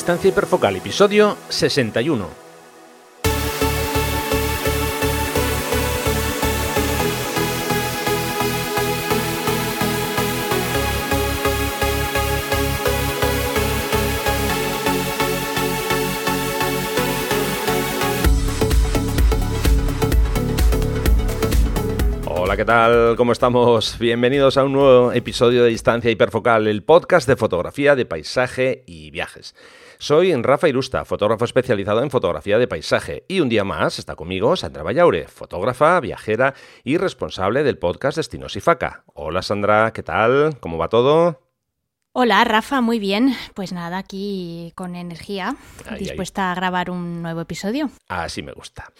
Distancia hiperfocal, episodio 61. ¿Qué tal? ¿Cómo estamos? Bienvenidos a un nuevo episodio de Distancia Hiperfocal, el podcast de fotografía de paisaje y viajes. Soy Rafa Irusta, fotógrafo especializado en fotografía de paisaje, y un día más está conmigo Sandra Vallaure, fotógrafa, viajera y responsable del podcast Destinos y Faca. Hola Sandra, ¿qué tal? ¿Cómo va todo? Hola Rafa, muy bien. Pues nada, aquí con energía, Ahí, dispuesta a grabar un nuevo episodio. Así me gusta.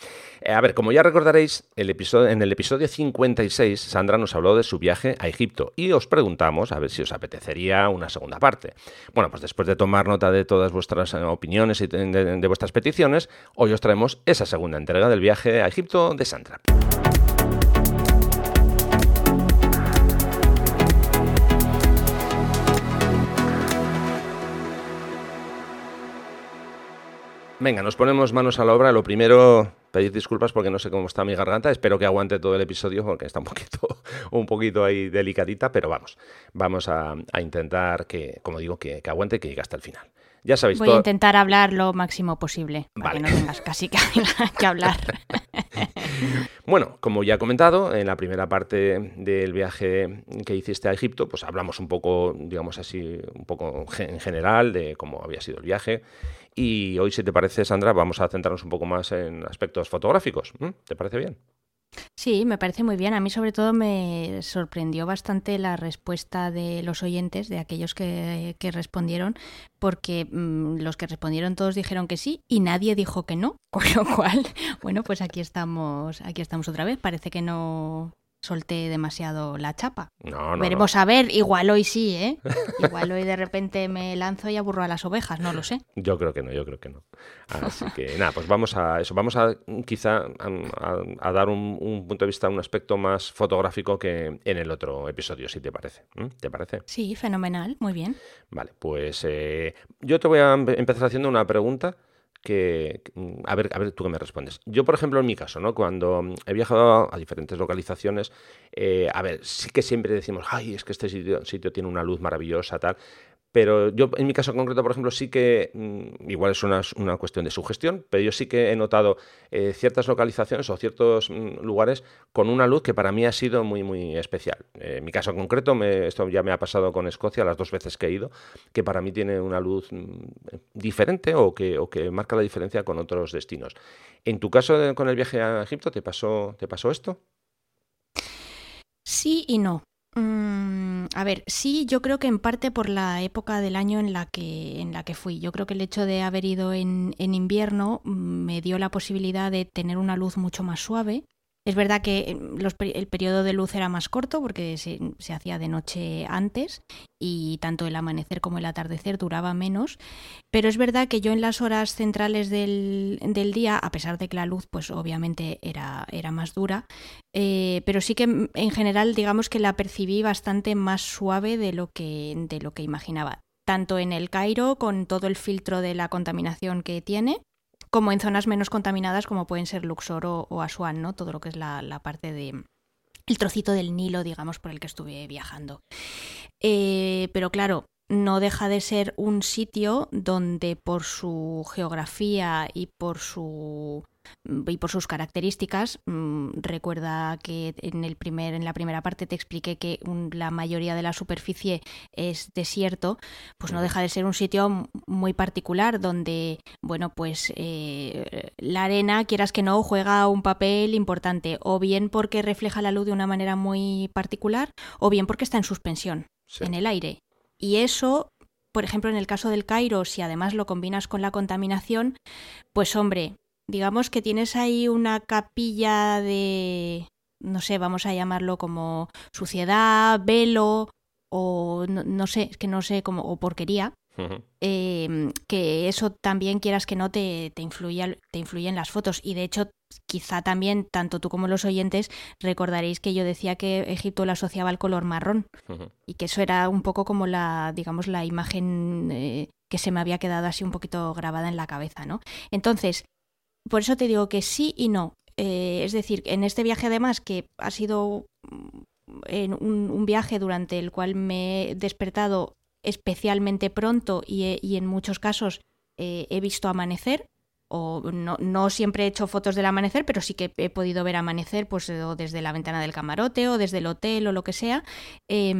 Eh, a ver, como ya recordaréis, el episodio, en el episodio 56 Sandra nos habló de su viaje a Egipto y os preguntamos a ver si os apetecería una segunda parte. Bueno, pues después de tomar nota de todas vuestras eh, opiniones y de, de- de vuestras peticiones, hoy os traemos esa segunda entrega del viaje a Egipto de Sandra. Venga, nos ponemos manos a la obra. Lo primero, pedir disculpas porque no sé cómo está mi garganta. Espero que aguante todo el episodio porque está un poquito, un poquito ahí delicadita, pero vamos, vamos a, a intentar que, como digo, que, que aguante y que llegue hasta el final. Ya sabéis, Voy a intentar hablar lo máximo posible, para que no tengas casi que, que hablar. Bueno, como ya he comentado, en la primera parte del viaje que hiciste a Egipto, pues hablamos un poco, digamos así, un poco en general de cómo había sido el viaje. Y hoy, si te parece, Sandra, vamos a centrarnos un poco más en aspectos fotográficos. ¿Te parece bien? Sí, me parece muy bien. A mí sobre todo me sorprendió bastante la respuesta de los oyentes, de aquellos que, que respondieron, porque mm, los que respondieron todos dijeron que sí y nadie dijo que no. Con lo cual, bueno, pues aquí estamos, aquí estamos otra vez. Parece que no solté demasiado la chapa. No, no. Veremos a ver, igual hoy sí, ¿eh? Igual hoy de repente me lanzo y aburro a las ovejas, no lo sé. Yo creo que no, yo creo que no. Así que nada, pues vamos a eso. Vamos a quizá a, dar un, un punto de vista, un aspecto más fotográfico que en el otro episodio, si te parece. ¿Te parece? Sí, fenomenal, muy bien. Vale, pues eh, yo te voy a empe- empezar haciendo una pregunta que, mm, a ver, a ver tú qué me respondes. Yo, por ejemplo, en mi caso, ¿no? Cuando he viajado a diferentes localizaciones, eh, a ver, sí que siempre decimos, ay, es que este sitio, sitio tiene una luz maravillosa, tal. Pero yo, en mi caso concreto, por ejemplo, sí que, mm, igual es una, una cuestión de sugestión, pero yo sí que he notado eh, ciertas localizaciones o ciertos mm, lugares con una luz que para mí ha sido muy, muy especial. Eh, en mi caso concreto, me- esto ya me ha pasado con Escocia las dos veces que he ido, que para mí tiene una luz mm, diferente o que, o que marca la diferencia con otros destinos. En tu caso de- con el viaje a Egipto, ¿te pasó, ¿te pasó esto? Sí y no. Mm, a ver, sí, yo creo que en parte por la época del año en la que, en la que fui. Yo creo que el hecho de haber ido en, en invierno mm, me dio la posibilidad de tener una luz mucho más suave. Es verdad que peri- el periodo de luz era más corto porque se, se hacía de noche antes y tanto el amanecer como el atardecer duraba menos. Pero es verdad que yo en las horas centrales del, del día, a pesar de que la luz pues obviamente era, era más dura, eh, pero sí que mm, en general digamos que la percibí bastante más suave de lo que, de lo que imaginaba. Tanto en el Cairo, con todo el filtro de la contaminación que tiene, como en zonas menos contaminadas como pueden ser Luxor o, o Asuán, ¿no? Todo lo que es la, la parte de el trocito del Nilo, digamos, por el que estuve viajando. Eh, pero claro, no deja de ser un sitio donde por su geografía y por su y por sus características mm, recuerda que en el primer en la primera parte te expliqué que un- la mayoría de la superficie es desierto pues no deja de ser un sitio muy particular donde bueno pues eh, la arena quieras que no juega un papel importante o bien porque refleja la luz de una manera muy particular o bien porque está en suspensión Sí. en el aire. Y eso, por ejemplo, en el caso del Cairo, si además lo combinas con la contaminación, pues hombre, digamos que tienes ahí una capilla de, no sé, vamos a llamarlo como suciedad, velo o no, no sé, es que no sé cómo, o porquería, eh, que eso también quieras que no te, te, influya, te influye en las fotos. Y de hecho, quizá también, tanto tú como los oyentes, recordaréis que yo decía que Egipto lo asociaba al color marrón y que eso era un poco como la, digamos, la imagen eh, que se me había quedado así un poquito grabada en la cabeza, ¿no? Entonces, por eso te digo que sí y no. Eh, es decir, en este viaje además, que ha sido mm, en un, viaje durante el cual me he despertado especialmente pronto y, en muchos casos eh, he visto amanecer, o no, no, siempre he hecho fotos del amanecer, pero sí que he podido ver amanecer pues desde la ventana del camarote o desde el hotel o lo que sea. Eh,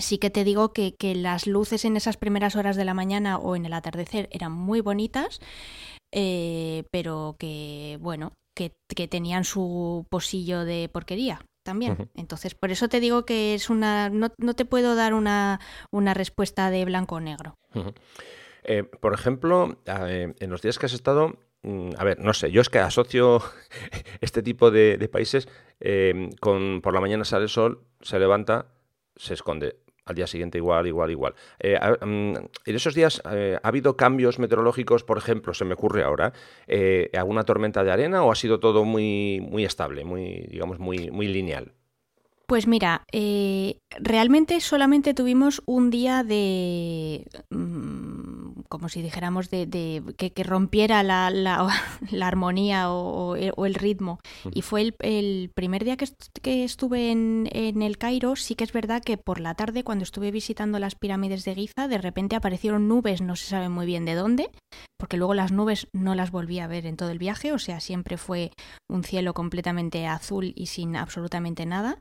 sí que te digo que, que, las luces en esas primeras horas de la mañana o en el atardecer eran muy bonitas. Eh, pero que, bueno, que, tenían su posillo de porquería también. Entonces, por eso te digo que es una. No, te puedo dar una, una respuesta de blanco o negro. Eh, por ejemplo, eh, en los días que has estado, mm, a ver, no sé, yo es que asocio este tipo de, de países con por la mañana sale el sol, se levanta, se esconde al día siguiente igual, igual, igual. Eh, mm, en esos días eh, ha habido cambios meteorológicos, por ejemplo, se me ocurre ahora, eh, alguna tormenta de arena o ha sido todo muy, muy estable, muy, digamos, muy, muy lineal. Pues mira, realmente solamente tuvimos un día de, mm, como si dijéramos, de, que, rompiera la, armonía o, el ritmo. Y fue el, primer día que, estuve en, el Cairo, sí que es verdad que por la tarde, cuando estuve visitando las pirámides de Giza, de repente aparecieron nubes, no se sabe muy bien de dónde, porque luego las nubes no las volví a ver en todo el viaje, o sea, siempre fue un cielo completamente azul y sin absolutamente nada.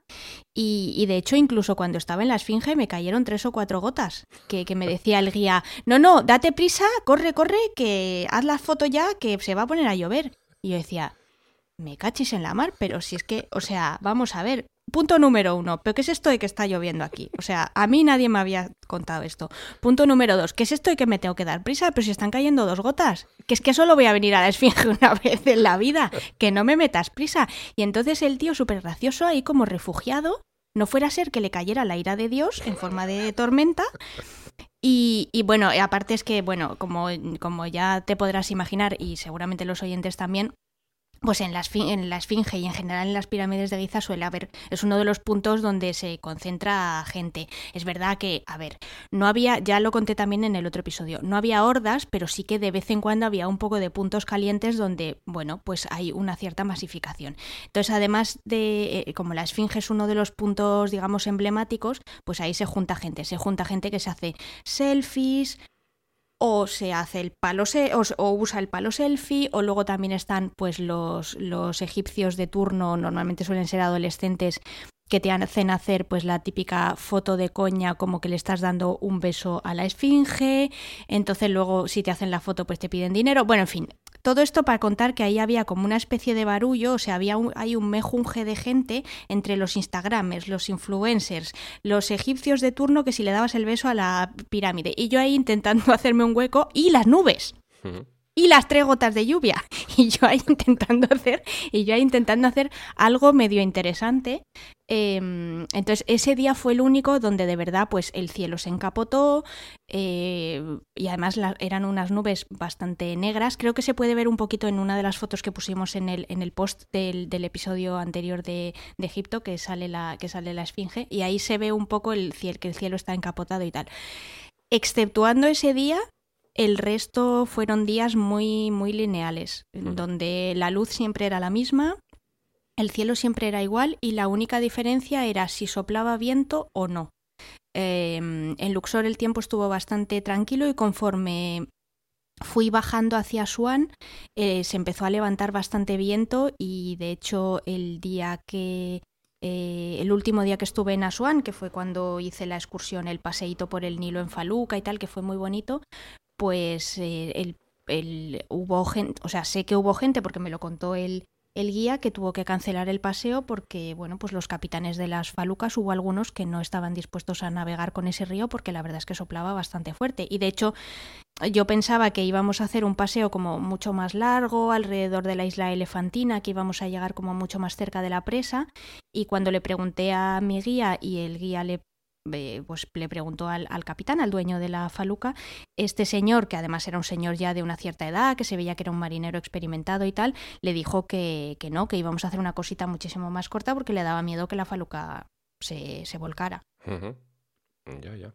Y, y de hecho, incluso cuando estaba en la Esfinge me cayeron tres o cuatro gotas, que, me decía el guía, no, no, date prisa, corre, corre, que haz la foto ya, que se va a poner a llover. Y yo decía, me cachis en la mar, pero si es que, o sea, vamos a ver, Punto número uno, ¿pero qué es esto de que está lloviendo aquí? O sea, a mí nadie me había contado esto. Punto número dos, ¿qué es esto de que me tengo que dar prisa? Pero si están cayendo dos gotas. Que es que solo voy a venir a la esfinge una vez en la vida. Que no me metas prisa. Y entonces el tío súper gracioso ahí como refugiado, no fuera a ser que le cayera la ira de Dios en forma de tormenta. Y, y, bueno, aparte es que, bueno, como, como ya te podrás imaginar, y seguramente los oyentes también, pues en la, en la Esfinge y en general en las pirámides de Giza suele haber, es uno de los puntos donde se concentra gente. Es verdad que, a ver, no había, ya lo conté también en el otro episodio, no había hordas, pero sí que de vez en cuando había un poco de puntos calientes donde, bueno, pues hay una cierta masificación. Entonces, además de, eh, como la Esfinge es uno de los puntos, digamos, emblemáticos, pues ahí se junta gente, se junta gente que se hace selfies, o se hace el palo o, usa el palo selfie o luego también están pues los, los egipcios de turno normalmente suelen ser adolescentes que te hacen hacer pues la típica foto de coña como que le estás dando un beso a la esfinge, entonces luego si te hacen la foto pues te piden dinero, bueno, en fin, todo esto para contar que ahí había como una especie de barullo, o sea, había un, hay un mejunje de gente entre los Instagramers, los influencers, los egipcios de turno que si le dabas el beso a la pirámide. Y yo ahí intentando hacerme un hueco y las nubes y las tres gotas de lluvia. Y yo ahí intentando hacer, y yo ahí intentando hacer algo medio interesante. Em, entonces, ese día fue el único donde de verdad, pues el cielo se encapotó eh, y además eran unas nubes bastante negras. Creo que se puede ver un poquito en una de las fotos que pusimos en el, en el post del, episodio anterior de, de, Egipto, que sale, la, que sale la esfinge, y ahí se ve un poco el que el cielo está encapotado y tal. Exceptuando ese día, el resto fueron días muy, muy lineales, donde la luz siempre era la misma, el cielo siempre era igual y la única diferencia era si soplaba viento o no. Em, en Luxor el tiempo estuvo bastante tranquilo y conforme fui bajando hacia Asuán eh, se empezó a levantar bastante viento y de hecho el día que eh, el último día que estuve en Asuán, que fue cuando hice la excursión, el paseíto por el Nilo en Faluca y tal, que fue muy bonito, pues eh, el, hubo gente, o sea, sé que hubo gente porque me lo contó el, el guía que tuvo que cancelar el paseo porque, bueno, pues los capitanes de las falucas hubo algunos que no estaban dispuestos a navegar con ese río porque la verdad es que soplaba bastante fuerte. Y de hecho, yo pensaba que íbamos a hacer un paseo como mucho más largo alrededor de la isla Elefantina, que íbamos a llegar como mucho más cerca de la presa. Y cuando le pregunté a mi guía y el guía le pues le preguntó al, capitán, al dueño de la faluca, este señor, que además era un señor ya de una cierta edad, que se veía que era un marinero experimentado y tal, le dijo que, que no, que íbamos a hacer una cosita muchísimo más corta porque le daba miedo que la faluca se, se volcara. Ya, ya.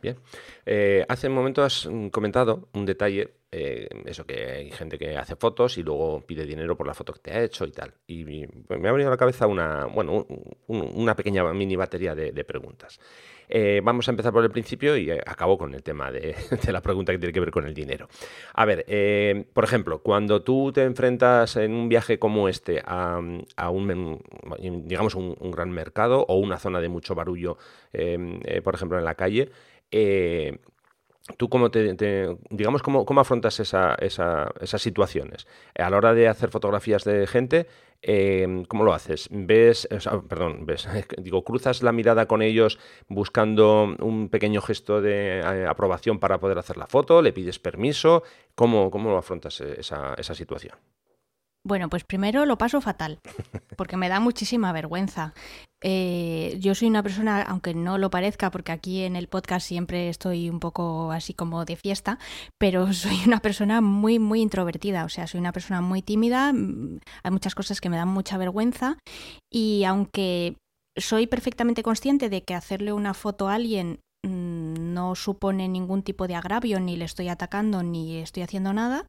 Bien. Eh, hace un momento has comentado un detalle, eh, eso que hay gente que hace fotos y luego pide dinero por la foto que te ha hecho y tal. Y me ha venido a la cabeza una, bueno, una pequeña mini batería de preguntas. Eh, vamos a empezar por el principio y eh, acabo con el tema de, la pregunta que tiene que ver con el dinero. A ver, eh, por ejemplo, cuando tú te enfrentas en un viaje como este a, un, digamos, un, gran mercado o una zona de mucho barullo, por ejemplo, en la calle, ¿Tú cómo te, digamos, cómo, cómo afrontas esa, esas situaciones? A la hora de hacer fotografías de gente, eh, ¿cómo lo haces? ¿Ves, perdón, ves, digo, cruzas la mirada con ellos buscando un pequeño gesto de eh, aprobación para poder hacer la foto? ¿Le pides permiso? ¿Cómo, cómo lo afrontas esa, esa situación? Bueno, pues primero lo paso fatal, porque me da muchísima vergüenza. Eh, yo soy una persona, aunque no lo parezca, porque aquí en el podcast siempre estoy un poco así como de fiesta, pero soy una persona muy, muy introvertida, o sea, soy una persona muy tímida, mm, hay muchas cosas que me dan mucha vergüenza y aunque soy perfectamente consciente de que hacerle una foto a alguien mm, no supone ningún tipo de agravio, ni le estoy atacando, ni estoy haciendo nada,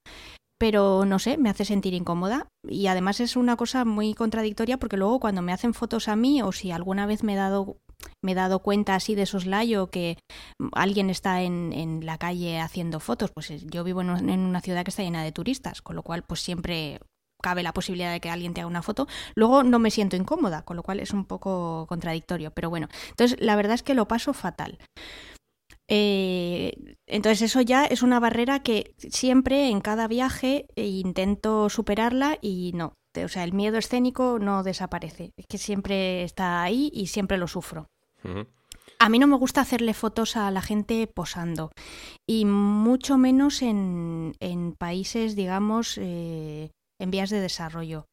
pero no sé, me hace sentir incómoda. Y además es una cosa muy contradictoria porque luego cuando me hacen fotos a mí o si alguna vez me he dado me he dado cuenta así de soslayo que alguien está en, en la calle haciendo fotos, pues yo vivo en, una ciudad que está llena de turistas, con lo cual pues siempre cabe la posibilidad de que alguien te haga una foto, luego no me siento incómoda, con lo cual es un poco contradictorio, pero bueno, entonces la verdad es que lo paso fatal. Eh, entonces eso ya es una barrera que siempre en cada viaje eh, intento superarla y no. O sea, el miedo escénico no desaparece. Es que siempre está ahí y siempre lo sufro. A mí no me gusta hacerle fotos a la gente posando y mucho menos en, en países, digamos, eh, en vías de desarrollo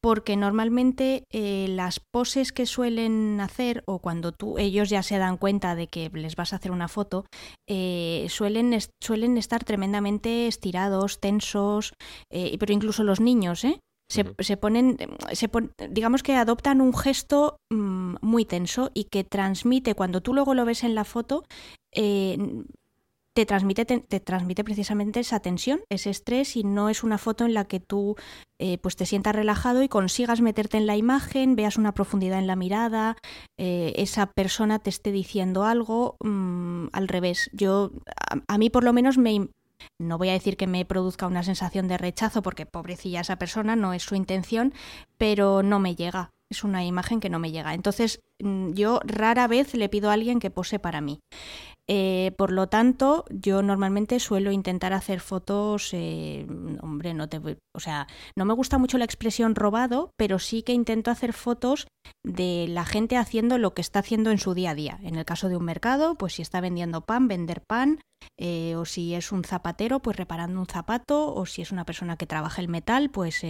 porque normalmente eh, las poses que suelen hacer o cuando tú, ellos ya se dan cuenta de que les vas a hacer una foto, eh, suelen, suelen estar tremendamente estirados, tensos, eh, pero incluso los niños, ¿eh? Se, se, ponen, se digamos que adoptan un gesto mm, muy tenso y que transmite, cuando tú luego lo ves en la foto, te transmite, te, transmite precisamente esa tensión, ese estrés y no es una foto en la que tú eh, pues te sientas relajado y consigas meterte en la imagen, veas una profundidad en la mirada, eh, esa persona te esté diciendo algo mm, al revés. Yo, a, mí por lo menos me, no voy a decir que me produzca una sensación de rechazo porque pobrecilla esa persona, no es su intención, pero no me llega. Es una imagen que no me llega. Entonces, mm, yo rara vez le pido a alguien que pose para mí. Eh, por lo tanto, yo normalmente suelo intentar hacer fotos, eh, hombre, no te, o sea, no me gusta mucho la expresión robado, pero sí que intento hacer fotos de la gente haciendo lo que está haciendo en su día a día. En el caso de un mercado, pues si está vendiendo pan, vender pan, eh, o si es un zapatero, pues reparando un zapato, o si es una persona que trabaja el metal, pues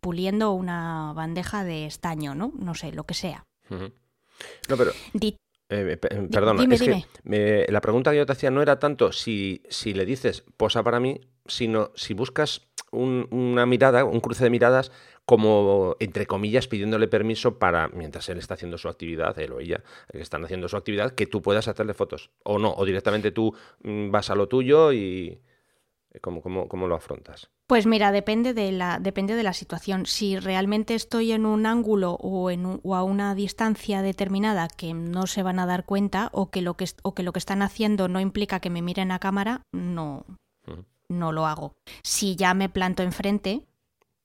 puliendo una bandeja de estaño, ¿no? No sé, lo que sea. No, pero... Eh, eh, perdona, es que la pregunta que yo te hacía no era tanto si, si le dices posa para mí, sino si buscas una mirada, un cruce de miradas, como entre comillas pidiéndole permiso para, mientras él está haciendo su actividad, él o ella, que están haciendo su actividad, que tú puedas hacerle fotos. O no, o directamente tú mm, vas a lo tuyo y. ¿Cómo, cómo, cómo lo afrontas? Pues mira, depende de la, depende de la situación. Si realmente estoy en un ángulo o, en o a una distancia determinada que no se van a dar cuenta o que lo que, o que, lo que están haciendo no implica que me miren a cámara, no, no lo hago. Si ya me planto enfrente,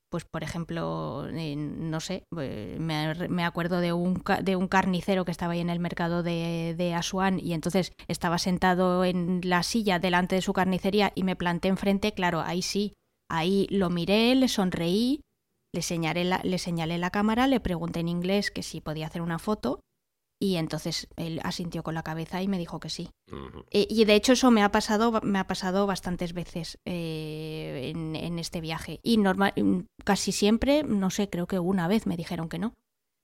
pues por ejemplo, no sé, eh, me, acuerdo de un, de un carnicero que estaba ahí en el mercado de, de Asuán y entonces estaba sentado en la silla delante de su carnicería y me planté enfrente, claro, ahí sí, Ahí lo miré, le sonreí, le señalé, la, le señalé la cámara, le pregunté en inglés que si podía hacer una foto y entonces él asintió con la cabeza y me dijo que sí. Eh, y de hecho eso me ha pasado, me ha pasado bastantes veces eh, en, este viaje. Y normal, casi siempre, no sé, creo que una vez me dijeron que no.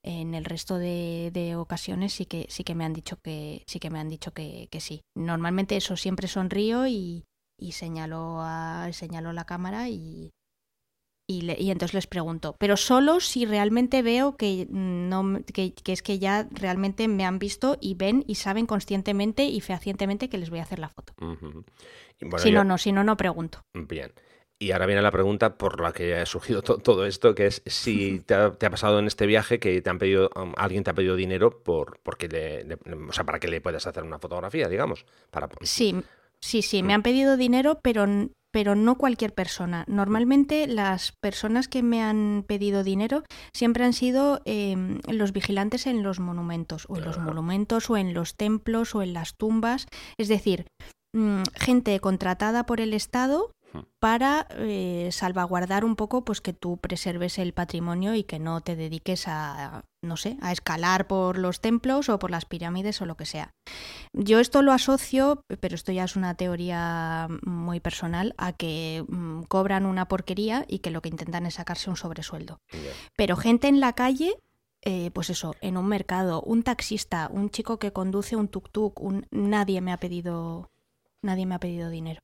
En el resto de, ocasiones sí que, sí que me han dicho que sí que me han dicho que, que sí. Normalmente eso siempre sonrío y, y señaló, a, señaló la cámara y, y, entonces les pregunto, pero solo si realmente veo que, no, que, es que ya realmente me han visto y ven y saben conscientemente y fehacientemente que les voy a hacer la foto. si no, no, si no, no pregunto. Bien. Y ahora viene la pregunta por la que ha surgido todo esto, que es si te ha, pasado en este viaje que te han pedido, um, alguien te ha pedido dinero por, porque le, o sea, para que le puedas hacer una fotografía, digamos. Para... Sí, sí, sí, me han pedido dinero, pero pero no cualquier persona. Normalmente las personas que me han pedido dinero siempre han sido em, los vigilantes en los monumentos, o en los monumentos, o en los templos, o en las tumbas. Es decir, mm, gente contratada por el Estado para eh, salvaguardar un poco pues que tú preserves el patrimonio y que no te dediques a no sé a escalar por los templos o por las pirámides o lo que sea. Yo esto lo asocio pero esto ya es una teoría muy personal a que mm, cobran una porquería y que lo que intentan es sacarse un sobresueldo. Pero gente en la calle eh, pues eso, en un mercado, un taxista, un chico que conduce un tuk-tuk, un... nadie me ha pedido, nadie me ha pedido dinero.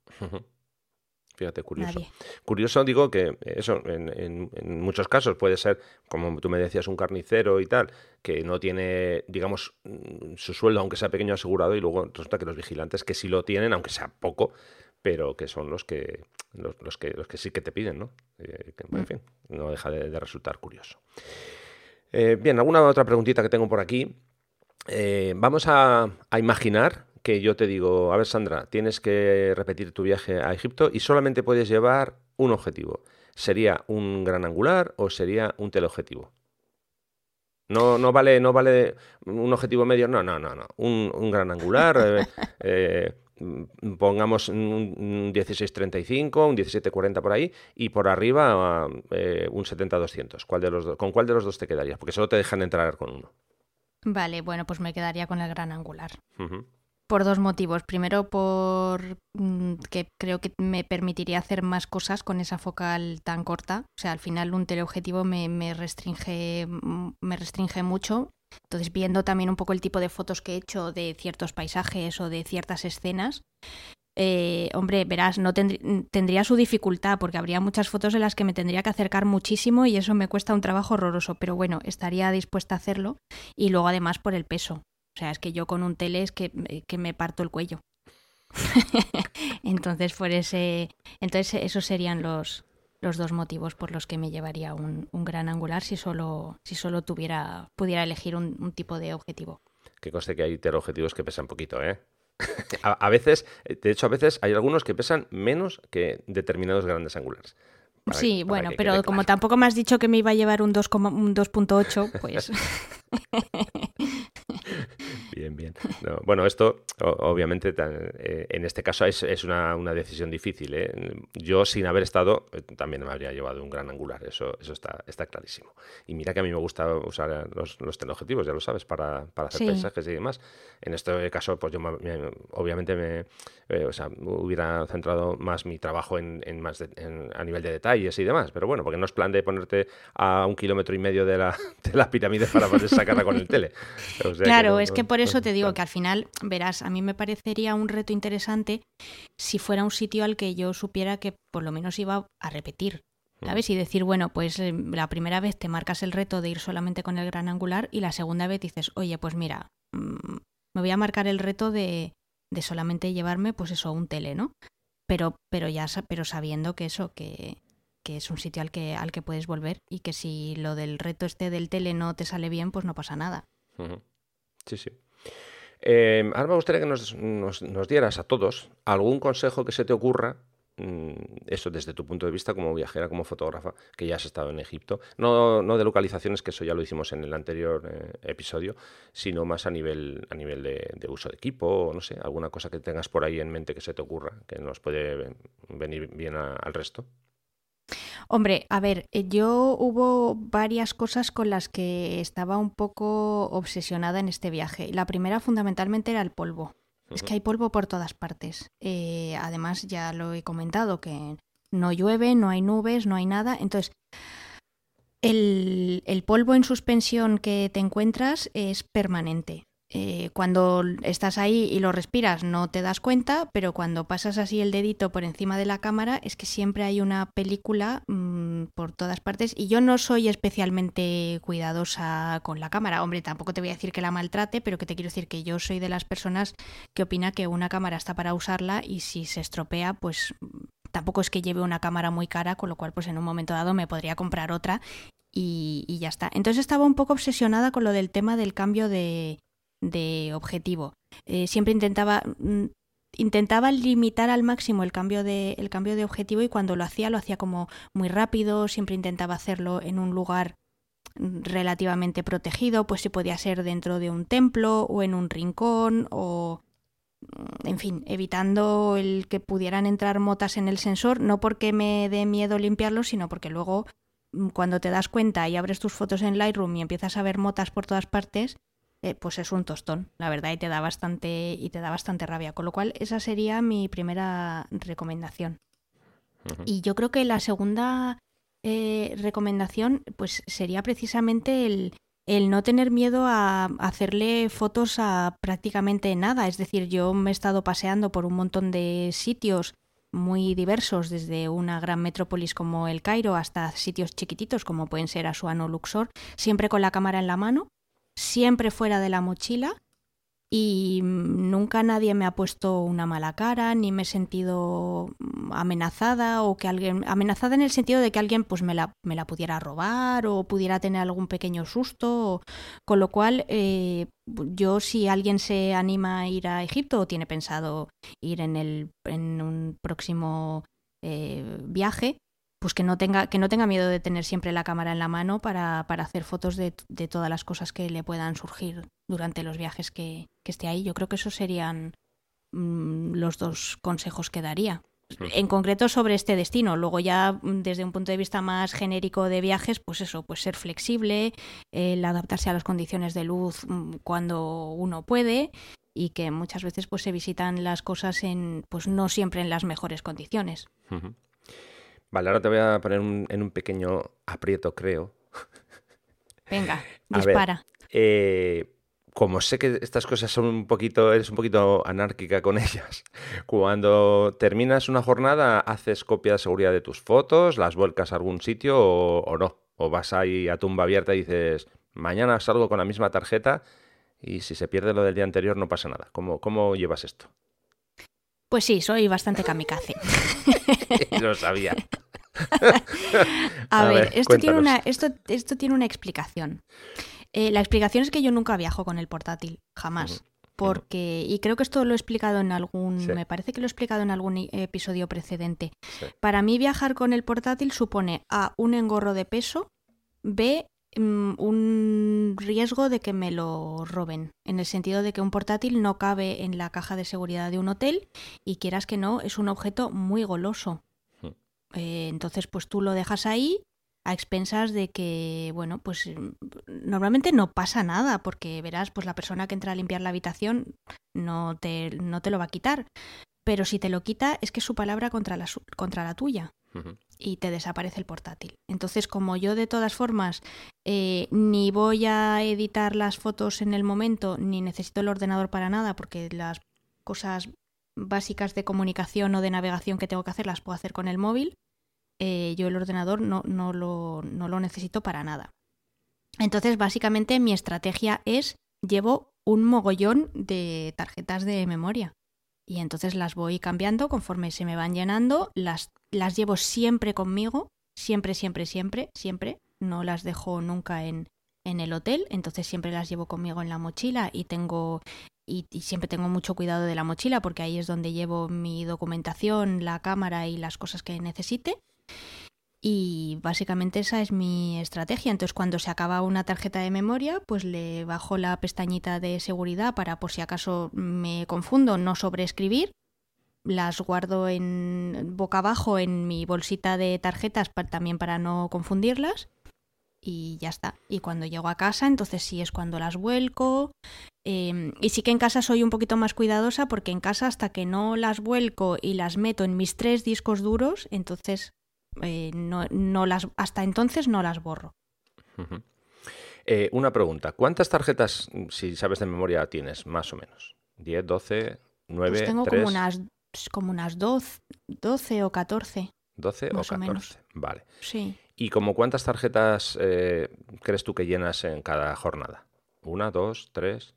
Fíjate, curioso. Curioso, digo que eso en, muchos casos puede ser, como tú me decías, un carnicero y tal, que no tiene, digamos, mm, su sueldo, aunque sea pequeño, asegurado, y luego resulta que los vigilantes que sí lo tienen, aunque sea poco, pero que son los que los, que los que sí que te piden, ¿no? Eh, en mm. fin, no deja de, resultar curioso. Eh, bien, alguna otra preguntita que tengo por aquí. Eh, vamos a, a imaginar que yo te digo, a ver Sandra, tienes que repetir tu viaje a Egipto y solamente puedes llevar un objetivo. ¿Sería un gran angular o sería un teleobjetivo? No, no vale, no vale un objetivo medio, no, no, no, no. Un, gran angular, eh, eh, pongamos un 1635, un 1740 por ahí, y por arriba eh, un 70-200. ¿Cuál de los ¿Con cuál de los dos te quedarías? Porque solo te dejan entrar con uno. Vale, bueno, pues me quedaría con el gran angular por dos motivos. Primero, por mm, que creo que me permitiría hacer más cosas con esa focal tan corta. O sea, al final un teleobjetivo me, restringe, mm, me restringe mucho. Entonces, viendo también un poco el tipo de fotos que he hecho de ciertos paisajes o de ciertas escenas, eh, hombre, verás, no tendría su dificultad porque habría muchas fotos en las que me tendría que acercar muchísimo y eso me cuesta un trabajo horroroso, pero bueno, estaría dispuesta a hacerlo y luego además por el peso. O sea, es que yo con un tele es que, que me parto el cuello. entonces, por ese, entonces esos serían los, los dos motivos por los que me llevaría un, un gran angular si solo, si solo tuviera, pudiera elegir un, tipo de objetivo. Que conste que hay objetivos que pesan poquito, ¿eh? a, veces, de hecho, a veces hay algunos que pesan menos que determinados grandes angulares. sí, bueno, pero como tampoco me has dicho que me iba a llevar un 2,8, pues... Bien, bien. bueno, esto obviamente eh, en este caso es, una, decisión difícil. ¿eh? Yo sin haber estado eh, también me habría llevado un gran angular, eso, eso está, está clarísimo. Y mira que a mí me gusta usar los, los teleobjetivos, ya lo sabes, para, para hacer paisajes y demás. En este caso, pues yo obviamente me hubiera centrado más mi trabajo en, más a nivel de detalles y demás, pero bueno, porque no es plan de ponerte a un kilómetro y medio de la, de la pirámide para poder sacarla con el tele. claro, es que por eso te digo que al final, verás, a mí me parecería un reto interesante si fuera un sitio al que yo supiera que por lo menos iba a repetir. Mm. ¿Sabes? Y decir, bueno, pues eh, la primera vez te marcas el reto de ir solamente con el gran angular y la segunda vez dices, oye, pues mira, mm, me voy a marcar el reto de, de solamente llevarme, pues eso, un tele, ¿no? Pero, pero ya pero sabiendo que eso, que, que es un sitio al que, al que puedes volver y que si lo del reto este del tele no te sale bien, pues no pasa nada. Sí, sí. Eh, ahora me gustaría que nos, dieras a todos algún consejo que se te ocurra mm, eso desde tu punto de vista como viajera, como fotógrafa, que ya has estado en Egipto, no, no de localizaciones, que eso ya lo hicimos en el anterior eh, episodio, sino más a nivel, a nivel de, uso de equipo, no sé, alguna cosa que tengas por ahí en mente que se te ocurra, que nos puede venir bien al resto. Hombre, a ver, eh, yo hubo varias cosas con las que estaba un poco obsesionada en este viaje. La primera fundamentalmente era el polvo. Es que hay polvo por todas partes. Eh, además, ya lo he comentado, que no llueve, no hay nubes, no hay nada. Entonces, el, polvo en suspensión que te encuentras es permanente. Eh, cuando estás ahí y lo respiras no te das cuenta, pero cuando pasas así el dedito por encima de la cámara es que siempre hay una película mm, por todas partes y yo no soy especialmente cuidadosa con la cámara. Hombre, tampoco te voy a decir que la maltrate, pero que te quiero decir que yo soy de las personas que opina que una cámara está para usarla y si se estropea, pues tampoco es que lleve una cámara muy cara, con lo cual pues en un momento dado me podría comprar otra y ya está. Entonces estaba un poco obsesionada con lo del tema del cambio de de objetivo. Eh, siempre intentaba mm, intentaba limitar al máximo el cambio de el cambio de objetivo y cuando lo hacía lo hacía como muy rápido, siempre intentaba hacerlo en un lugar mm, relativamente protegido, pues si podía ser dentro de un templo o en un rincón o mm, en fin, evitando el que pudieran entrar motas en el sensor, no porque me dé miedo limpiarlo, sino porque luego cuando te das cuenta y abres tus fotos en Lightroom y empiezas a ver motas por todas partes, eh, pues es un tostón, la verdad, y te da bastante, y te da bastante rabia. Con lo cual, esa sería mi primera recomendación. Y yo creo que la segunda eh, recomendación, pues sería precisamente el, el no tener miedo a hacerle fotos a prácticamente nada. Es decir, yo me he estado paseando por un montón de sitios muy diversos, desde una gran metrópolis como el Cairo hasta sitios chiquititos como pueden ser Asuán o Luxor, siempre con la cámara en la mano siempre fuera de la mochila y nunca nadie me ha puesto una mala cara ni me he sentido amenazada o que alguien amenazada en el sentido de que alguien pues me la, me la pudiera robar o pudiera tener algún pequeño susto con lo cual eh, yo si alguien se anima a ir a Egipto o tiene pensado ir en el en un próximo eh, viaje pues que no tenga, que no tenga miedo de tener siempre la cámara en la mano para, para hacer fotos de, de, todas las cosas que le puedan surgir durante los viajes que, que esté ahí. Yo creo que esos serían mmm, los dos consejos que daría. En concreto sobre este destino. Luego ya mm, desde un punto de vista más genérico de viajes, pues eso, pues ser flexible, el adaptarse a las condiciones de luz mm, cuando uno puede y que muchas veces pues se visitan las cosas en pues no siempre en las mejores condiciones. Uh -huh. Vale, ahora te voy a poner un, en un pequeño aprieto, creo. Venga, dispara. Ver, eh, como sé que estas cosas son un poquito, eres un poquito anárquica con ellas, cuando terminas una jornada, haces copia de seguridad de tus fotos, las vuelcas a algún sitio o, o no. O vas ahí a tumba abierta y dices, mañana salgo con la misma tarjeta y si se pierde lo del día anterior no pasa nada. ¿Cómo, cómo llevas esto? Pues sí, soy bastante kamikaze. Lo sabía. a, a, ver, ver esto, tiene una, esto, esto, tiene una explicación. Eh, la explicación es que yo nunca viajo con el portátil, jamás. Uh -huh. Porque, y creo que esto lo he explicado en algún, sí. me parece que lo he explicado en algún episodio precedente. Sí. Para mí viajar con el portátil supone A, un engorro de peso, B, mm, un riesgo de que me lo roben, en el sentido de que un portátil no cabe en la caja de seguridad de un hotel y quieras que no, es un objeto muy goloso. Eh, entonces, pues tú lo dejas ahí a expensas de que, bueno, pues normalmente no pasa nada, porque verás, pues la persona que entra a limpiar la habitación no te, no te lo va a quitar. Pero si te lo quita, es que es su palabra contra la, contra la tuya. Uh -huh. Y te desaparece el portátil. Entonces, como yo de todas formas eh, ni voy a editar las fotos en el momento, ni necesito el ordenador para nada, porque las cosas básicas de comunicación o de navegación que tengo que hacer las puedo hacer con el móvil, eh, yo el ordenador no, no, lo, no lo necesito para nada. Entonces, básicamente mi estrategia es, llevo un mogollón de tarjetas de memoria. Y entonces las voy cambiando conforme se me van llenando, las, las llevo siempre conmigo, siempre, siempre, siempre, siempre. No las dejo nunca en, en el hotel, entonces siempre las llevo conmigo en la mochila y tengo y, siempre tengo mucho cuidado de la mochila porque ahí es donde llevo mi documentación, la cámara y las cosas que necesite. Y básicamente esa es mi estrategia. Entonces, cuando se acaba una tarjeta de memoria, pues le bajo la pestañita de seguridad para, por si acaso me confundo, no sobreescribir. Las guardo en boca abajo en mi bolsita de tarjetas también para no confundirlas. Y ya está. Y cuando llego a casa, entonces sí es cuando las vuelco. Eh, y sí que en casa soy un poquito más cuidadosa porque en casa hasta que no las vuelco y las meto en mis tres discos duros, entonces eh, no, no, las, hasta entonces no las borro. Uh -huh. Eh, una pregunta. ¿Cuántas tarjetas, si sabes de memoria, tienes, más o menos? ¿10, 12, 9, pues tengo como unas, como unas 12, 12 o 14. 12 o 14, vale. Sí. ¿Y como cuántas tarjetas eh, crees tú que llenas en cada jornada? ¿Una, dos, tres?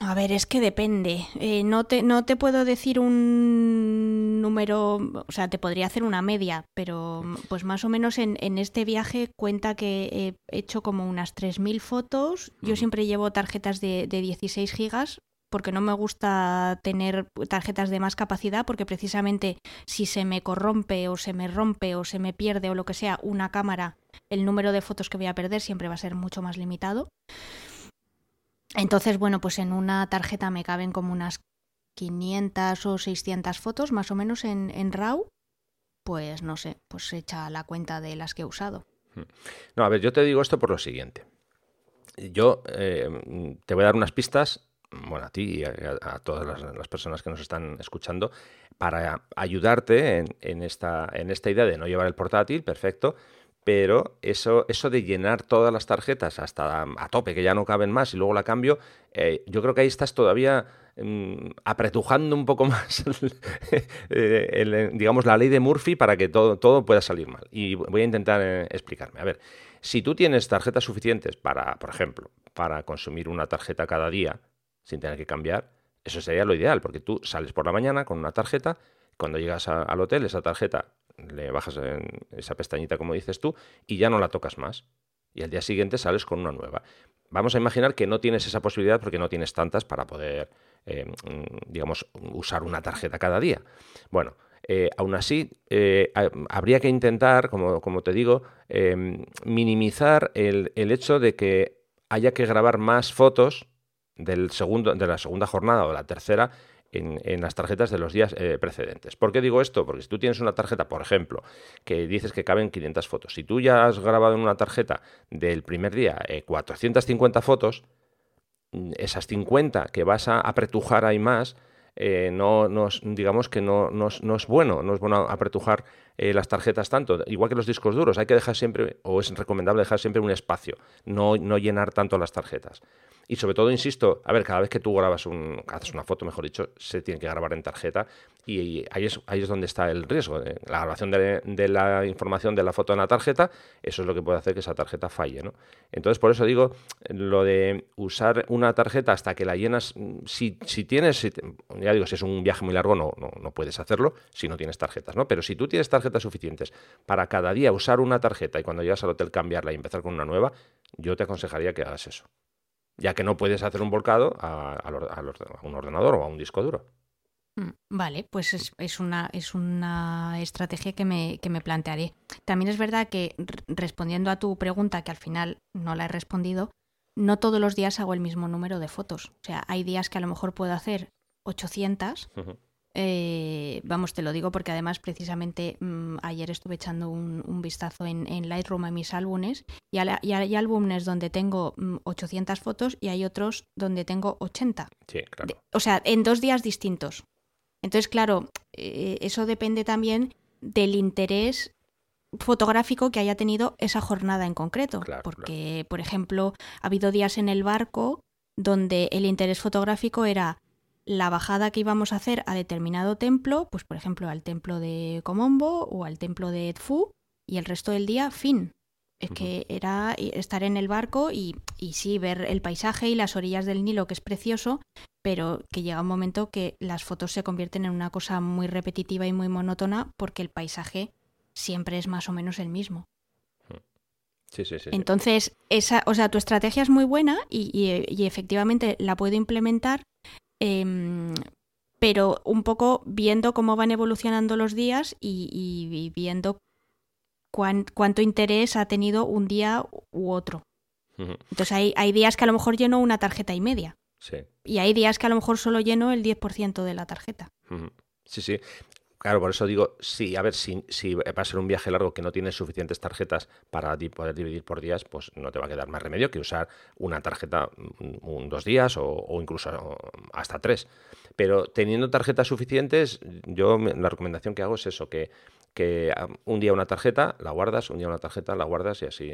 A ver, es que depende. Eh, no, te, no te puedo decir un número, o sea, te podría hacer una media, pero pues más o menos en, en este viaje cuenta que he hecho como unas 3.000 fotos. Yo siempre llevo tarjetas de, de 16 gigas porque no me gusta tener tarjetas de más capacidad, porque precisamente si se me corrompe o se me rompe o se me pierde o lo que sea una cámara, el número de fotos que voy a perder siempre va a ser mucho más limitado. Entonces, bueno, pues en una tarjeta me caben como unas 500 o 600 fotos, más o menos en, en RAW. Pues no sé, pues echa la cuenta de las que he usado. Hmm. No, a ver, yo te digo esto por lo siguiente. Yo eh, te voy a dar unas pistas, bueno, a ti y a, todas las, personas que nos están escuchando, para ayudarte en, esta, idea de no llevar el portátil, perfecto, pero eso, de llenar todas las tarjetas hasta a tope, que ya no caben más y luego la cambio, eh, yo creo que ahí estás todavía mm, apretujando un poco más, eh, digamos, la ley de Murphy para que todo, pueda salir mal. Y voy a intentar eh, explicarme. A ver, si tú tienes tarjetas suficientes para, por ejemplo, para consumir una tarjeta cada día sin tener que cambiar, eso sería lo ideal, porque tú sales por la mañana con una tarjeta, cuando llegas al hotel, esa tarjeta le bajas en esa pestañita como dices tú y ya no la tocas más. Y al día siguiente sales con una nueva. Vamos a imaginar que no tienes esa posibilidad porque no tienes tantas para poder, eh, digamos, usar una tarjeta cada día. Bueno, eh, aún así, eh, habría que intentar, como, te digo, minimizar el, hecho de que haya que grabar más fotos del segundo, de la segunda jornada o la tercera en, las tarjetas de los días eh, precedentes. ¿Por qué digo esto? Porque si tú tienes una tarjeta, por ejemplo, que dices que caben 500 fotos, si tú ya has grabado en una tarjeta del primer día 450 eh, fotos, mm, esas 50 que vas a apretujar ahí más, eh, no, digamos que no, no, es bueno, no es bueno apretujar las tarjetas tanto, igual que los discos duros, hay que dejar siempre, o es recomendable dejar siempre un espacio, no, no llenar tanto las tarjetas. Y sobre todo, insisto, a ver, cada vez que tú grabas un, haces una foto, mejor dicho, se tiene que grabar en tarjeta y ahí es, ahí es donde está el riesgo. La grabación de, la información de la foto en la tarjeta, eso es lo que puede hacer que esa tarjeta falle, ¿no? Entonces, por eso digo, lo de usar una tarjeta hasta que la llenas, si, si tienes, ya digo, si es un viaje muy largo, no, no, no puedes hacerlo si no tienes tarjetas, ¿no? Pero si tú tienes tarjetas suficientes para cada día usar una tarjeta y cuando llegas al hotel cambiarla y empezar con una nueva, yo te aconsejaría que hagas eso ya que no puedes hacer un volcado a, un ordenador o a un disco duro. Mm, vale, pues es, una, es una estrategia que me, que me plantearé. También es verdad que respondiendo a tu pregunta, que al final no la he respondido, no todos los días hago el mismo número de fotos. O sea, hay días que a lo mejor puedo hacer 800 eh, vamos, te lo digo porque además precisamente mm, ayer estuve echando un, vistazo en, Lightroom a mis álbumes y, hay álbumes donde tengo 800 mm, fotos y hay otros donde tengo 80. Sí, claro. o sea, en dos días distintos. Entonces, claro, eh, eso depende también del interés fotográfico que haya tenido esa jornada en concreto. porque, por ejemplo, ha habido días en el barco donde el interés fotográfico era la bajada que íbamos a hacer a determinado templo, pues por ejemplo al templo de Komombo o al templo de Edfu, y el resto del día, fin. Es que era estar en el barco y, y sí, ver el paisaje y las orillas del Nilo, que es precioso, pero que llega un momento que las fotos se convierten en una cosa muy repetitiva y muy monótona porque el paisaje siempre es más o menos el mismo. Sí, sí, sí, Entonces, esa, o sea, tu estrategia es muy buena y, y, efectivamente la puedo implementar, Em, pero un poco viendo cómo van evolucionando los días y, viendo cuánto interés ha tenido un día u otro. Entonces hay, hay días que a lo mejor lleno una tarjeta y media. Y hay días que a lo mejor solo lleno el 10% de la tarjeta. Sí, sí. Claro, por eso digo, sí, a ver, si, si va a ser un viaje largo que no tienes suficientes tarjetas para poder dividir por días, pues no te va a quedar más remedio que usar una tarjeta mm, un, dos días o, incluso hasta tres. Pero teniendo tarjetas suficientes, yo la recomendación que hago es eso, que, que un día una tarjeta, la guardas, un día una tarjeta, la guardas y así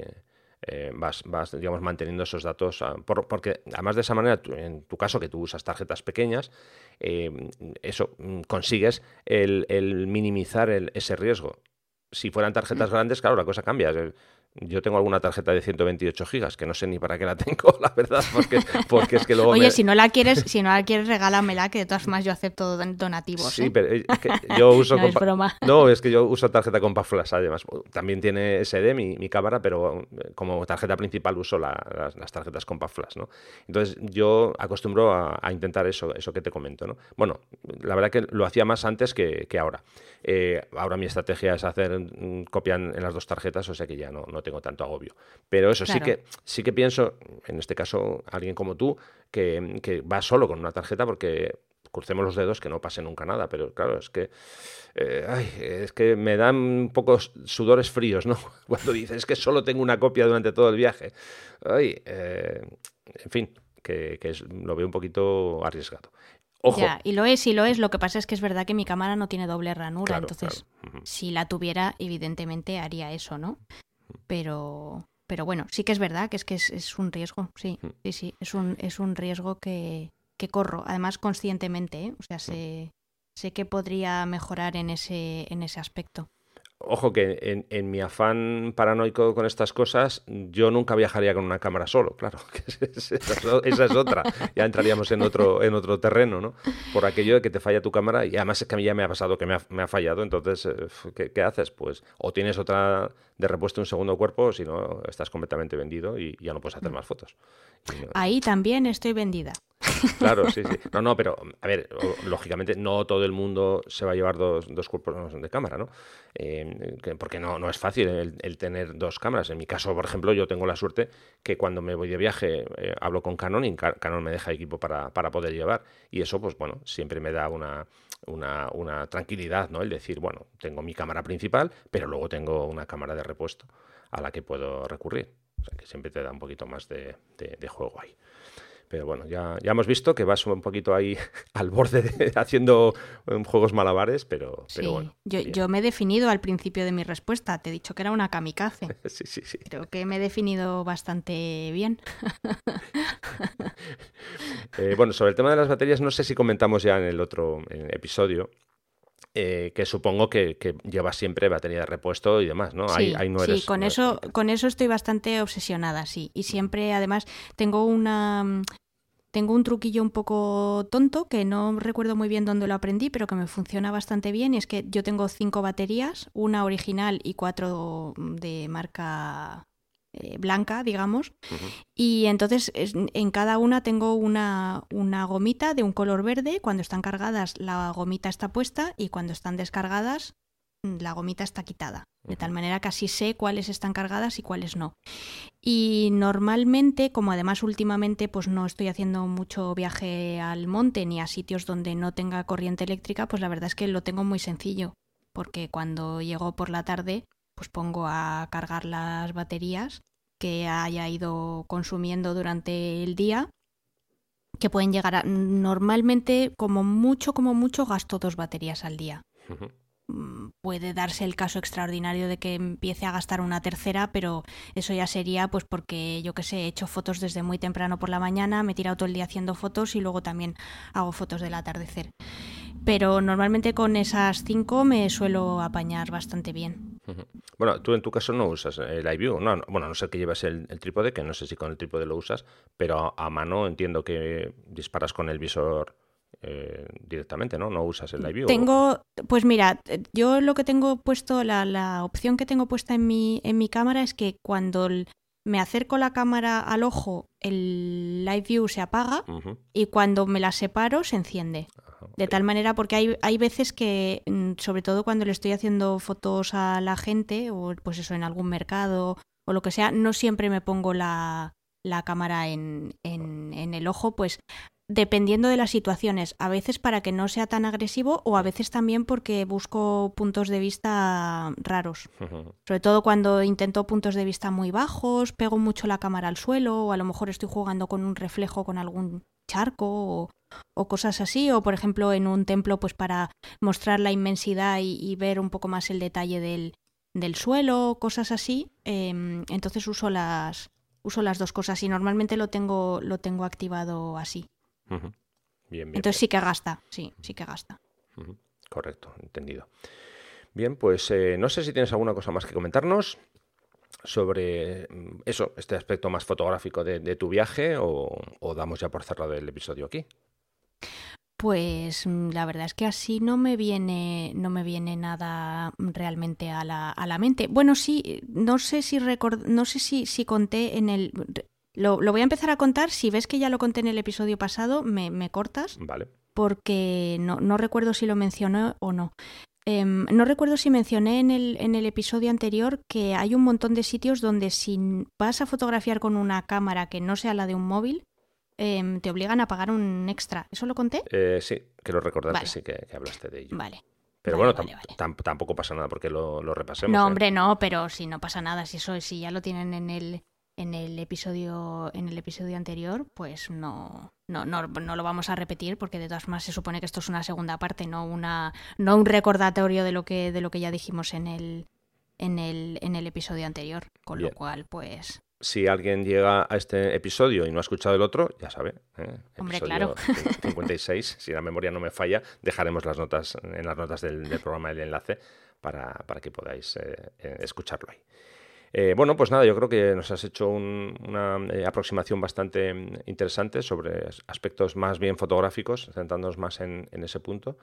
eh, vas, vas, digamos, manteniendo esos datos, ah, porque además de esa manera, en tu caso, que tú usas tarjetas pequeñas, eh, eso mm, consigues el, minimizar ese riesgo. Si fueran tarjetas mm. grandes, claro, la cosa cambia. Yo tengo alguna tarjeta de 128 gigas que no sé ni para qué la tengo, la verdad, porque, porque es que luego. Oye, si no la quieres, si no la quieres, regálamela, que de todas formas yo acepto donativos. Sí, ¿eh? pero es que yo uso. no, es broma. no, es que yo uso tarjeta con Flash, además. También tiene SD mi, mi cámara, pero eh, como tarjeta principal uso las, tarjetas con Flash, ¿no? Entonces yo acostumbro a, intentar eso, eso que te comento, ¿no? Bueno, la verdad que lo hacía más antes que, que ahora. Eh, ahora mi estrategia es hacer mm, copia en, las dos tarjetas, o sea que ya no, no tengo tanto agobio. Pero eso sí que sí que pienso, en este caso, alguien como tú, que, que va solo con una tarjeta porque crucemos los dedos que no pase nunca nada, pero claro, es que eh, es que me dan un poco sudores fríos, ¿no? Cuando dices que solo tengo una copia durante todo el viaje. Ay, eh, en fin, que, que lo veo un poquito arriesgado. Ya, y lo es, y lo es. Lo que pasa es que es verdad que mi cámara no tiene doble ranura, entonces si la tuviera, evidentemente haría eso, ¿no? Pero, pero bueno, sí que es verdad que es que es, un riesgo, sí, sí, sí, es un, es un riesgo que, que corro, además conscientemente, ¿eh? o sea, sé, sé que podría mejorar en ese, en ese aspecto. Ojo que en, mi afán paranoico con estas cosas, yo nunca viajaría con una cámara solo, claro. esa, es, otra. Ya entraríamos en otro, en otro terreno, ¿no? Por aquello de que te falla tu cámara y además es que a mí ya me ha pasado que me ha, fallado, entonces, eh, ¿qué, haces? Pues o tienes otra de repuesto un segundo cuerpo, o si no, estás completamente vendido y ya no puedes hacer mm. más fotos. Ahí también estoy vendida. Claro, sí, sí. No, no, pero a ver, lógicamente no todo el mundo se va a llevar dos, dos cuerpos de cámara, ¿no? Eh, porque no, no es fácil el, tener dos cámaras. En mi caso, por ejemplo, yo tengo la suerte que cuando me voy de viaje eh, hablo con Canon y Canon me deja equipo para, para, poder llevar. Y eso, pues bueno, siempre me da una, una, una tranquilidad, ¿no? El decir, bueno, tengo mi cámara principal, pero luego tengo una cámara de repuesto a la que puedo recurrir. O sea, que siempre te da un poquito más de, de juego ahí. Pero bueno, ya, ya hemos visto que vas un poquito ahí al borde haciendo um, juegos malabares, pero, bueno. Yo, yo, me he definido al principio de mi respuesta, te he dicho que era una kamikaze. sí, sí, sí. Creo que me he definido bastante bien. Eh, bueno, sobre el tema de las baterías, no sé si comentamos ya en el otro episodio. Eh, que supongo que, que llevas siempre batería de repuesto y demás, ¿no? Sí, sí con, eso, con eso estoy bastante obsesionada, sí. Y siempre, además, tengo una, tengo un truquillo un poco tonto que no recuerdo muy bien dónde lo aprendí, pero que me funciona bastante bien. Y es que yo tengo cinco baterías, una original y cuatro de marca eh, blanca, digamos. Y entonces en cada una tengo una, una gomita de un color verde. Cuando están cargadas, la gomita está puesta y cuando están descargadas, la gomita está quitada, de tal manera que así sé cuáles están cargadas y cuáles no. Y normalmente, como además últimamente pues no estoy haciendo mucho viaje al monte ni a sitios donde no tenga corriente eléctrica, pues la verdad es que lo tengo muy sencillo, porque cuando llego por la tarde, pues pongo a cargar las baterías que haya ido consumiendo durante el día que pueden llegar a normalmente como mucho como mucho gasto dos baterías al día Mm, puede darse el caso extraordinario de que empiece a gastar una tercera, pero eso ya sería pues porque yo que sé, he hecho fotos desde muy temprano por la mañana, me he tirado todo el día haciendo fotos y luego también hago fotos del atardecer. Pero normalmente con esas cinco me suelo apañar bastante bien. Bueno, tú en tu caso no usas el iView, no, bueno, no sé que llevas el, el, trípode, que no sé si con el trípode lo usas, pero a mano entiendo que disparas con el visor eh, directamente, ¿no? No usas el live Tengo, pues mira, yo lo que tengo puesto, la, la, opción que tengo puesta en mi, en mi cámara es que cuando me acerco la cámara al ojo, el live view se apaga y cuando me la separo se enciende. De tal manera, porque hay, hay veces que, mm, sobre todo cuando le estoy haciendo fotos a la gente, o pues eso, en algún mercado o lo que sea, no siempre me pongo la, la cámara en, en, en, el ojo, pues dependiendo de las situaciones, a veces para que no sea tan agresivo o a veces también porque busco puntos de vista raros. Sobre todo cuando intento puntos de vista muy bajos, pego mucho la cámara al suelo o a lo mejor estoy jugando con un reflejo con algún charco o, cosas así, o por ejemplo en un templo pues para mostrar la inmensidad y, ver un poco más el detalle del, del suelo, cosas así, em, entonces uso las, uso las dos cosas y normalmente lo tengo, lo tengo activado así. Bien, bien. Entonces sí que gasta, sí, sí que gasta. Correcto, entendido. Bien, pues eh, no sé si tienes alguna cosa más que comentarnos sobre mm, eso, este aspecto más fotográfico de, tu viaje o, damos ya por cerrado el episodio aquí. Pues mm, la verdad es que así no me viene, no me viene nada realmente a la, a la mente. Bueno, sí, no sé si record, no sé si, si conté en el lo, voy a empezar a contar. Si ves que ya lo conté en el episodio pasado, me, me cortas. Vale. Porque no, no recuerdo si lo mencioné o no. Em, no recuerdo si mencioné en el, en el episodio anterior que hay un montón de sitios donde si vas a fotografiar con una cámara que no sea la de un móvil, em, te obligan a pagar un extra. ¿Eso lo conté? Eh, sí, quiero recordar que sí que, hablaste de ello. Vale. Pero bueno, tampoco pasa nada porque lo, lo repasemos. No, ¿eh? hombre, no, pero si no pasa nada, si eso si ya lo tienen en el, en el episodio en el episodio anterior, pues no, no, no, no, lo vamos a repetir porque de todas formas se supone que esto es una segunda parte, no una no un recordatorio de lo que de lo que ya dijimos en el en el en el episodio anterior, con lo cual pues si alguien llega a este episodio y no ha escuchado el otro, ya sabe. ¿eh? Hombre, claro. 56, si la memoria no me falla, dejaremos las notas en las notas del, programa el enlace para, para que podáis eh, eh, escucharlo ahí. Eh, bueno, pues nada, yo creo que nos has hecho una eh, aproximación bastante mm, interesante sobre aspectos más bien fotográficos, centrándonos más en, ese punto.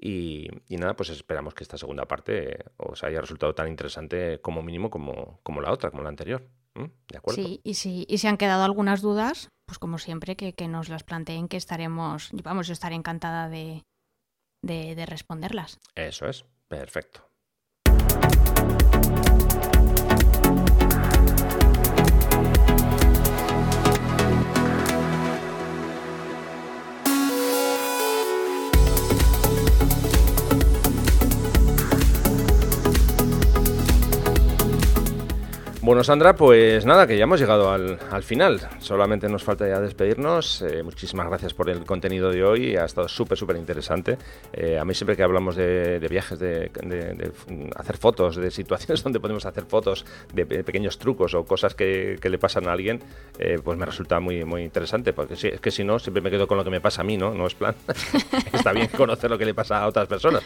Y, nada, pues esperamos que esta segunda parte eh, os haya resultado tan interesante como mínimo como, como la otra, como la anterior. ¿De acuerdo? Sí, y si, y si han quedado algunas dudas, pues como siempre, que, nos las planteen, que estaremos, vamos, yo estaré encantada de, de responderlas. Eso es, perfecto. Bueno, Sandra, pues nada, que ya hemos llegado al, final. Solamente nos falta ya despedirnos. Eh, muchísimas gracias por el contenido de hoy. Ha estado súper, súper interesante. Eh, a mí siempre que hablamos de, viajes, de, hacer fotos, de situaciones donde podemos hacer fotos, de, pequeños trucos o cosas que, le pasan a alguien, eh, pues me resulta muy, muy interesante. Porque si, es que si no, siempre me quedo con lo que me pasa a mí, ¿no? No es plan. Está bien conocer lo que le pasa a otras personas.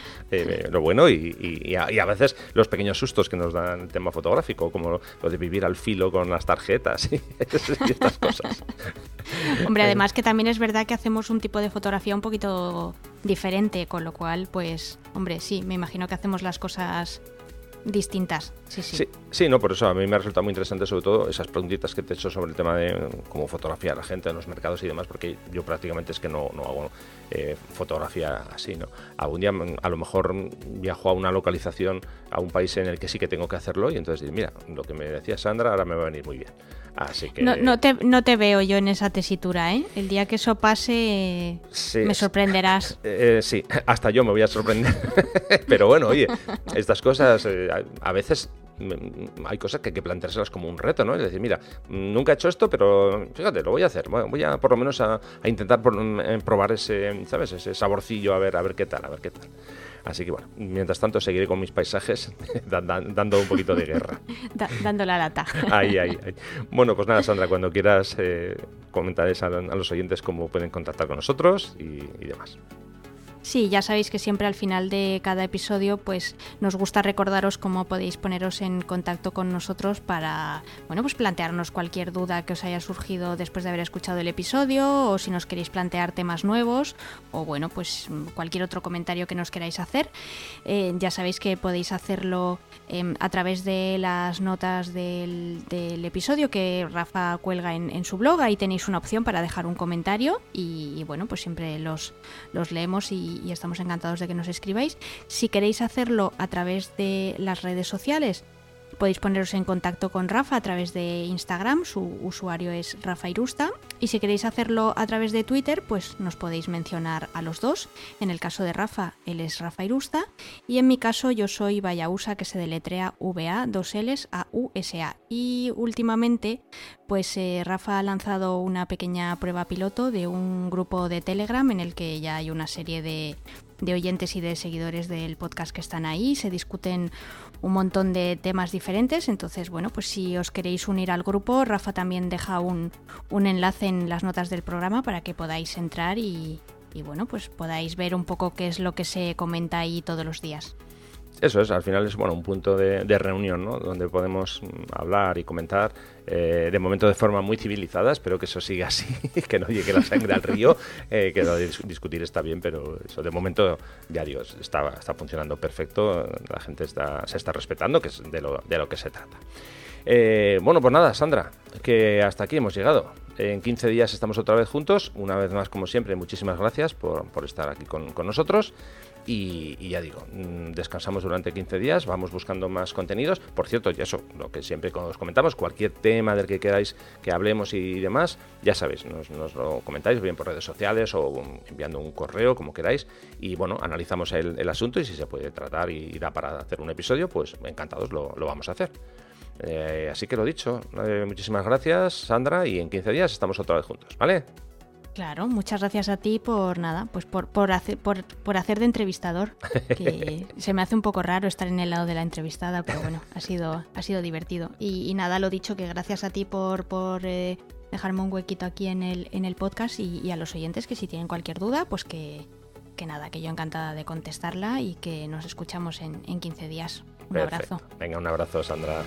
lo bueno y, a, veces los pequeños sustos que nos dan el tema fotográfico, como lo de vivir al filo con las tarjetas y, estas cosas. Hombre, además que también es verdad que hacemos un tipo de fotografía un poquito diferente, con lo cual, pues, hombre, sí, me imagino que hacemos las cosas distintas. Sí, sí. sí, no, por eso a mí me ha resultado muy interesante sobre todo esas preguntitas que te he hecho sobre el tema de cómo fotografiar a la gente en los mercados y demás, porque yo prácticamente es que no, no hago eh, fotografía así, ¿no? Algún día mm, a lo mejor viajo a una localización, a un país en el que sí que tengo que hacerlo y entonces mira, lo que me decía Sandra ahora me va a venir muy bien. Así que... No, no, te, no te veo yo en esa tesitura, ¿eh? El día que eso pase me sorprenderás. Eh, sí, hasta yo me voy a sorprender. Pero bueno, oye, estas cosas eh, a veces hay cosas que hay que planteárselas como un reto, ¿no? Es decir, mira, nunca he hecho esto, pero fíjate, lo voy a hacer. voy a por lo menos a, intentar mm, probar ese, ¿sabes? Ese saborcillo, a ver, a ver qué tal, a ver qué tal. Así que bueno, mientras tanto seguiré con mis paisajes dando un poquito de guerra. dando la lata. Ahí, ahí, ahí. Bueno, pues nada, Sandra, cuando quieras eh, comentarles a, los oyentes cómo pueden contactar con nosotros y demás. Sí, ya sabéis que siempre al final de cada episodio pues nos gusta recordaros cómo podéis poneros en contacto con nosotros para bueno, pues plantearnos cualquier duda que os haya surgido después de haber escuchado el episodio o si nos queréis plantear temas nuevos o bueno, pues cualquier otro comentario que nos queráis hacer. Eh, ya sabéis que podéis hacerlo em, a través de las notas del, episodio que Rafa cuelga en, su blog, ahí tenéis una opción para dejar un comentario y, bueno, pues siempre los, los leemos y y, estamos encantados de que nos escribáis. Si queréis hacerlo a través de las redes sociales, Podéis poneros en contacto con Rafa a través de Instagram, su usuario es Rafa Irusta. Y si queréis hacerlo a través de Twitter, pues nos podéis mencionar a los dos. En el caso de Rafa, él es Rafa Irusta. Y en mi caso, yo soy Vayausa, que se deletrea VA, dos L's a U. Y últimamente, pues eh, Rafa ha lanzado una pequeña prueba piloto de un grupo de Telegram en el que ya hay una serie de de oyentes y de seguidores del podcast que están ahí. Se discuten un montón de temas diferentes. Entonces, bueno, pues si os queréis unir al grupo, Rafa también deja un, un enlace en las notas del programa para que podáis entrar y, y bueno, pues podáis ver un poco qué es lo que se comenta ahí todos los días. Eso es, al final es bueno un punto de, reunión, ¿no? Donde podemos mm, hablar y comentar, eh, de momento de forma muy civilizada, espero que eso siga así, que no llegue la sangre al río, eh, que discutir está bien, pero eso de momento, ya Dios, está, funcionando perfecto, la gente está, se está respetando, que es de lo, de lo que se trata. Eh, bueno, pues nada, Sandra, que hasta aquí hemos llegado. En 15 días estamos otra vez juntos. Una vez más, como siempre, muchísimas gracias por, estar aquí con, nosotros. Y, ya digo, mm, descansamos durante 15 días, vamos buscando más contenidos. Por cierto, y eso, lo que siempre os comentamos, cualquier tema del que queráis que hablemos y demás, ya sabéis, nos, lo comentáis bien por redes sociales o enviando un correo, como queráis. Y bueno, analizamos el, asunto y si se puede tratar y, da para hacer un episodio, pues encantados lo, lo vamos a hacer. Eh, así que lo dicho, eh, muchísimas gracias Sandra y en 15 días estamos otra vez juntos, ¿vale? Claro, muchas gracias a ti por nada, pues por, por, hacer, por, por hacer de entrevistador. Que se me hace un poco raro estar en el lado de la entrevistada, pero bueno, ha sido, ha sido divertido. Y, nada, lo dicho, que gracias a ti por, por eh, dejarme un huequito aquí en el, en el podcast y, a los oyentes que si tienen cualquier duda, pues que, que nada, que yo encantada de contestarla y que nos escuchamos en, en 15 días. Un abrazo. Venga, un abrazo, Sandra.